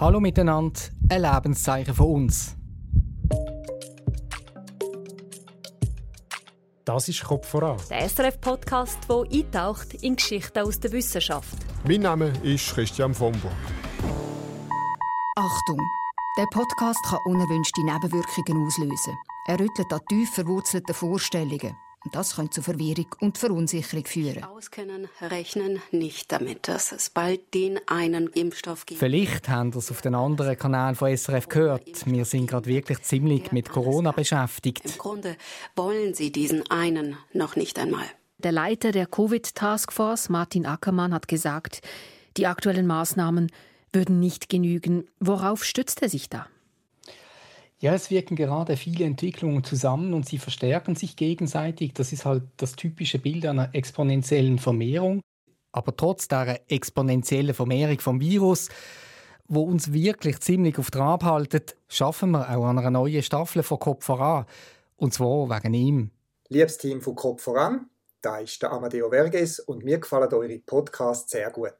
Hallo miteinander, ein Lebenszeichen von uns. Das ist Kopf voran. Der SRF-Podcast, der eintaucht in Geschichten aus der Wissenschaft. Mein Name ist Christian Vomburg. Achtung! Der Podcast kann unerwünschte Nebenwirkungen auslösen. Er rüttelt an tief verwurzelten Vorstellungen. Das könnte zu Verwirrung und Verunsicherung führen. Auskennen, rechnen nicht damit, dass es bald den einen Impfstoff gibt. Vielleicht haben Sie es auf den anderen Kanälen von SRF gehört. Wir sind gerade wirklich ziemlich mit Corona beschäftigt. Im Grunde wollen sie diesen einen noch nicht einmal. Der Leiter der Covid-Taskforce, Martin Ackermann, hat gesagt, die aktuellen Maßnahmen würden nicht genügen. Worauf stützt er sich da? Ja, es wirken gerade viele Entwicklungen zusammen und sie verstärken sich gegenseitig. Das ist halt das typische Bild einer exponentiellen Vermehrung. Aber trotz der exponentiellen Vermehrung vom Virus, wo uns wirklich ziemlich auf Trab haltet, schaffen wir auch an einer neuen Staffel von Kopf voran. Und zwar wegen ihm. Liebes Team von Kopf voran, da ist der Amadeo Verges und mir gefallen eure Podcasts sehr gut.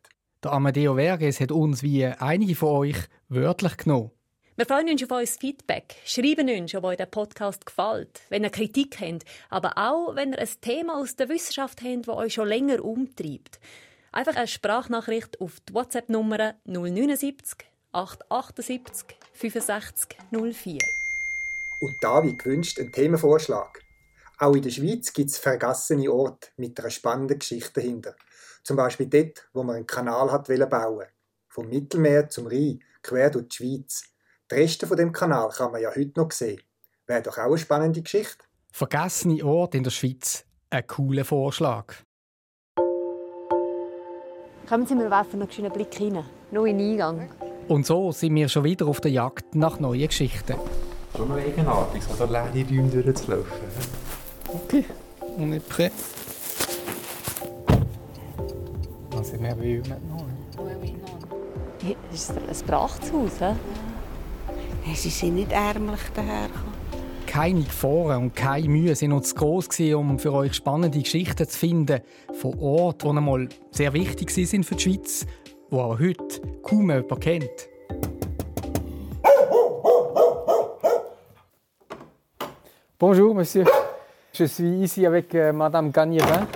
Der Amadeo Verges hat uns wie einige von euch wörtlich genommen. Wir freuen uns auf euer Feedback. Schreiben uns, ob euch der Podcast gefällt, wenn ihr Kritik habt, aber auch, wenn ihr ein Thema aus der Wissenschaft habt, das euch schon länger umtreibt. Einfach eine Sprachnachricht auf die WhatsApp-Nummer 079 878 65 04. Und da, wie gewünscht, ein Themenvorschlag. Auch in der Schweiz gibt es vergessene Orte mit einer spannenden Geschichte dahinter. Zum Beispiel dort, wo man einen Kanal hat bauen Vom Mittelmeer zum Rhein, quer durch die Schweiz. Die Reste von dem Kanal kann man ja heute noch sehen. Wäre doch auch eine spannende Geschichte. Vergessene Orte in der Schweiz. Ein cooler Vorschlag. Kommen Sie, wir werfen noch einen Blick hinein. Noch in den Eingang. Und so sind wir schon wieder auf der Jagd nach neuen Geschichten. Schon noch eigenartig, so da leere Räume durchzulaufen. Okay, on est prêt. C'est merveilleux maintenant. Das ist ein Prachthaus, he? Sie sind nicht ärmlich dahergekommen. Keine Gefahren und keine Mühe sind uns zu gross gewesen, um für euch spannende Geschichten zu finden von Orten, die einmal sehr wichtig sind für die Schweiz, die auch heute kaum jemand kennt. Bonjour, monsieur. Je suis ici avec euh, Madame Gagnerin.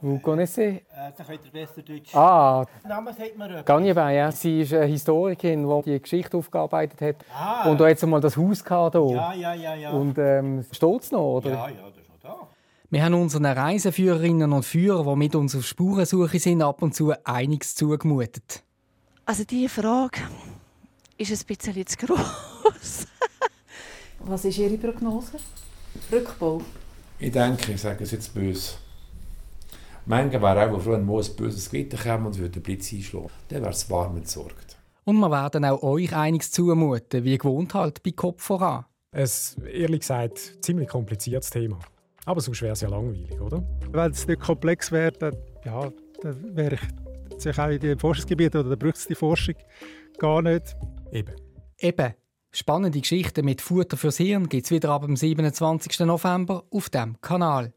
Vous connaissez? Dann könnt ihr besser Deutsch. Ah, Name sagt mir. Gagnerin, ja. Sie ist eine Historikerin, die die Geschichte aufgearbeitet hat. Ah. Und da jetzt einmal das Haus gehabt, hier. Ja, ja, ja, ja. Und ähm, steht es noch, oder? ja, ja, das ist noch da. Wir haben unseren Reiseführerinnen und Führern, die mit uns auf Spurensuche sind, ab und zu einiges zugemutet. Also diese Frage ist ein bisschen zu gross. Was ist Ihre Prognose? Rückbau? Ich denke, ich sage es jetzt böse. Manche wären auch froh, wenn mal ein böses Gewitter käme und würde den Blitz einschlagen. Dann wäre es warm entsorgt. Und wir werden auch euch einiges zumuten, wie gewohnt halt bei Kopf voran. Ein, ehrlich gesagt, ziemlich kompliziertes Thema. Aber sonst wäre es ja langweilig, oder? Wenn es nicht komplex wäre, dann, ja, dann wäre ich natürlich auch in dem Forschungsgebiet oder dann braucht es die Forschung gar nicht. Eben. Eben, spannende Geschichten mit Futter fürs Hirn gibt es wieder ab dem 27. November auf dem Kanal.